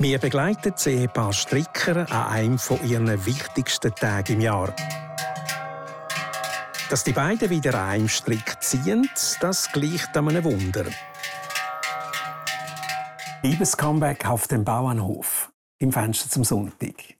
Wir begleiten das Ehepaar Stricker an einem von ihren wichtigsten Tagen im Jahr. Dass die beiden wieder an einem Strick ziehen, das gleicht einem Wunder. Liebes Comeback auf dem Bauernhof im Fenster zum Sonntag.